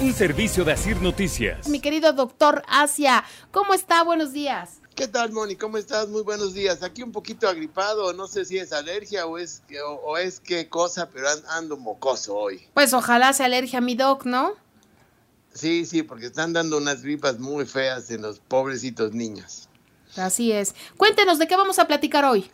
Un servicio de Asir Noticias. Mi querido doctor Asia, ¿cómo está? Buenos días. ¿Qué tal, Moni? ¿Cómo estás? Muy buenos días. Aquí un poquito agripado, no sé si es alergia o es, o, o es qué cosa, pero an- ando mocoso hoy. Pues ojalá sea alergia a mi doc, ¿no? Sí, sí, porque están dando unas gripas muy feas en los pobrecitos niños. Así es. Cuéntenos, ¿de qué vamos a platicar hoy?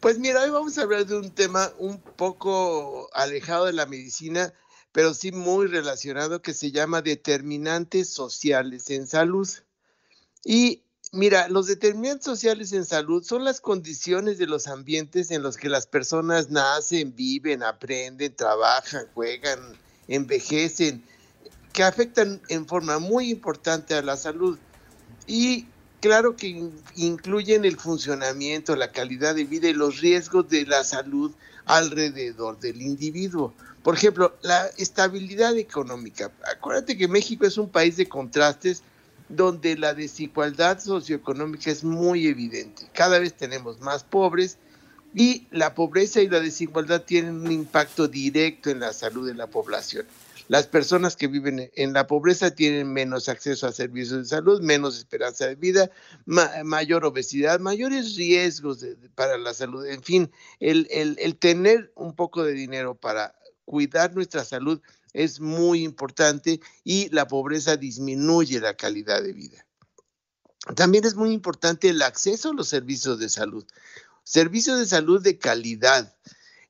Pues mira, hoy vamos a hablar de un tema un poco alejado de la medicina, pero sí muy relacionado, que se llama determinantes sociales en salud. Y mira, los determinantes sociales en salud son las condiciones de los ambientes en los que las personas nacen, viven, aprenden, trabajan, juegan, envejecen, que afectan en forma muy importante a la salud. Y claro que in- incluyen el funcionamiento, la calidad de vida y los riesgos de la salud alrededor del individuo. Por ejemplo, la estabilidad económica. Acuérdate que México es un país de contrastes donde la desigualdad socioeconómica es muy evidente. Cada vez tenemos más pobres y la pobreza y la desigualdad tienen un impacto directo en la salud de la población. Las personas que viven en la pobreza tienen menos acceso a servicios de salud, menos esperanza de vida, ma- mayor obesidad, mayores riesgos para la salud. En fin, el- el tener un poco de dinero para cuidar nuestra salud es muy importante y la pobreza disminuye la calidad de vida. También es muy importante el acceso a los servicios de salud, servicios de salud de calidad.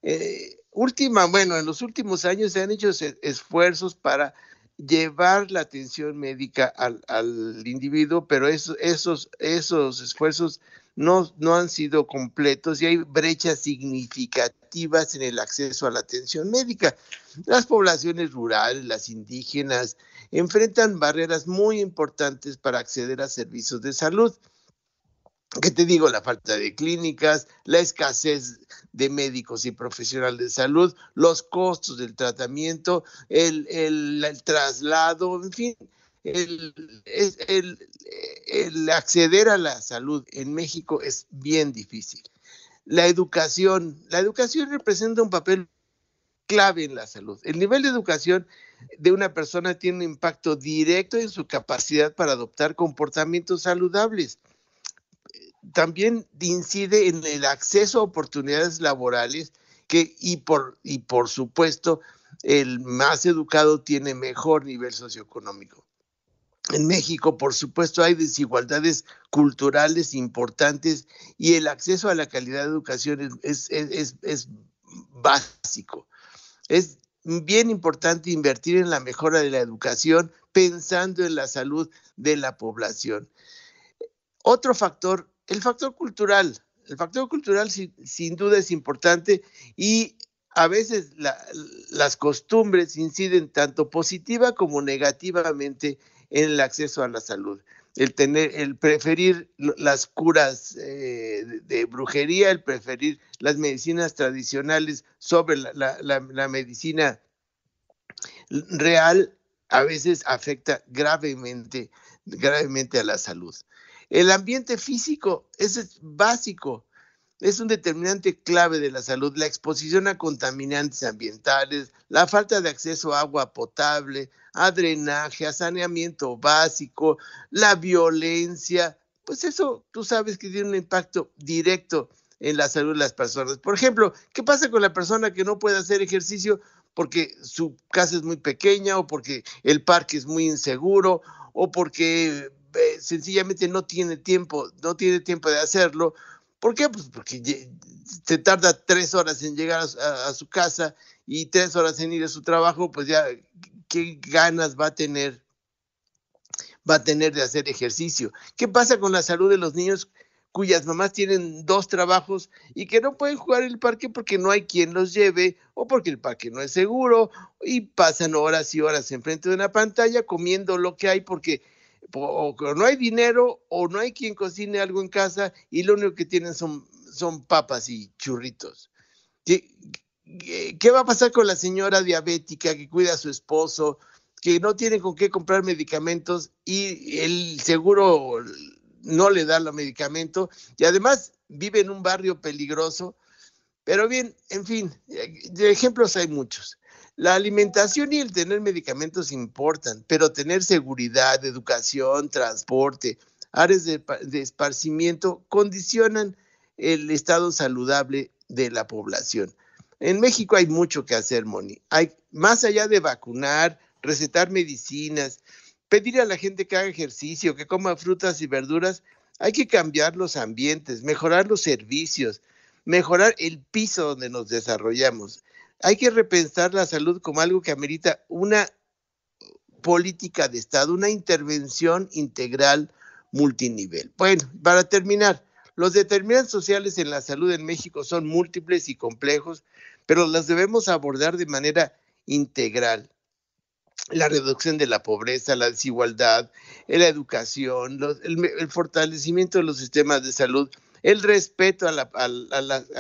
Eh, última, bueno, en los últimos años se han hecho esfuerzos para llevar la atención médica al, al individuo, pero eso- esos, esos esfuerzos no, no han sido completos y hay brechas significativas en el acceso a la atención médica. Las poblaciones rurales, las indígenas, enfrentan barreras muy importantes para acceder a servicios de salud. ¿Qué te digo? La falta de clínicas, la escasez de médicos y profesionales de salud, los costos del tratamiento, el, el- el traslado, en fin, el- el acceder a la salud en México es bien difícil. La educación, la educación representa un papel clave en la salud. El nivel de educación de una persona tiene un impacto directo en su capacidad para adoptar comportamientos saludables también incide en el acceso a oportunidades laborales que, y, por, y por supuesto el más educado tiene mejor nivel socioeconómico. En México, por supuesto, hay desigualdades culturales importantes y el acceso a la calidad de educación es, es, es, básico. Es bien importante invertir en la mejora de la educación pensando en la salud de la población. Otro factor el factor cultural. El factor cultural sin, duda es importante y a veces la, las costumbres inciden tanto positiva como negativamente en el acceso a la salud. El, tener, el preferir las curas eh, de, brujería, el preferir las medicinas tradicionales sobre la, la medicina real, a veces afecta gravemente, gravemente a la salud. El ambiente físico es básico, es un determinante clave de la salud. La exposición a contaminantes ambientales, la falta de acceso a agua potable, a drenaje, a saneamiento básico, la violencia, pues eso tú sabes que tiene un impacto directo en la salud de las personas. Por ejemplo, ¿qué pasa con la persona que no puede hacer ejercicio porque su casa es muy pequeña o porque el parque es muy inseguro o porque eh, sencillamente no tiene tiempo, no tiene tiempo de hacerlo. ¿Por qué? Pues porque se tarda tres horas en llegar a, su casa y tres horas en ir a su trabajo, pues ya qué ganas va a tener, va a tener de hacer ejercicio. ¿Qué pasa con la salud de los niños cuyas mamás tienen dos trabajos y que no pueden jugar en el parque porque no hay quien los lleve o porque el parque no es seguro y pasan horas y horas enfrente de una pantalla comiendo lo que hay porque o no hay dinero o no hay quien cocine algo en casa y lo único que tienen son, son papas y churritos. ¿Qué, ¿Qué va a pasar con la señora diabética que cuida a su esposo, que no tiene con qué comprar medicamentos y el seguro no le da los medicamentos y además vive en un barrio peligroso. Pero bien, en fin, de ejemplos hay muchos. La alimentación y el tener medicamentos importan, pero tener seguridad, educación, transporte, áreas de, esparcimiento condicionan el estado saludable de la población. En México hay mucho que hacer, Moni. Hay, más allá de vacunar, recetar medicinas, pedir a la gente que haga ejercicio, que coma frutas y verduras, hay que cambiar los ambientes, mejorar los servicios, mejorar el piso donde nos desarrollamos. Hay que repensar la salud como algo que amerita una política de Estado, una intervención integral multinivel. Bueno, para terminar, los determinantes sociales en la salud en México son múltiples y complejos, pero los debemos abordar de manera integral la reducción de la pobreza, la desigualdad, la educación, el, fortalecimiento de los sistemas de salud, el respeto a,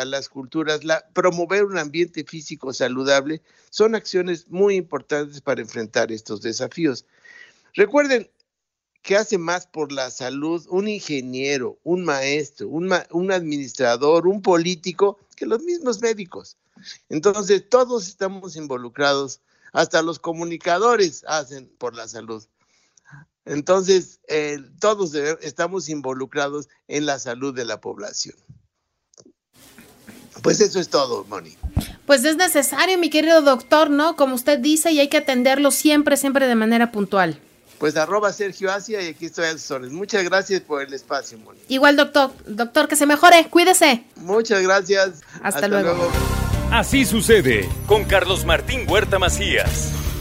las culturas, la, promover un ambiente físico saludable, son acciones muy importantes para enfrentar estos desafíos. Recuerden que hace más por la salud un ingeniero, un maestro, un administrador, un político, que los mismos médicos. Entonces, todos estamos involucrados hasta los comunicadores hacen por la salud. Entonces, eh, todos estamos involucrados en la salud de la población. Pues eso es todo, Moni. Pues es necesario, mi querido doctor, ¿no? Como usted dice, y hay que atenderlo siempre, siempre de manera puntual. Pues arroba Sergio Asia y aquí estoy a sus órdenes. Muchas gracias por el espacio, Moni. Igual, doctor. Doctor, que se mejore. Cuídese. Muchas gracias. Hasta, luego. Así sucede con Carlos Martín Huerta Macías.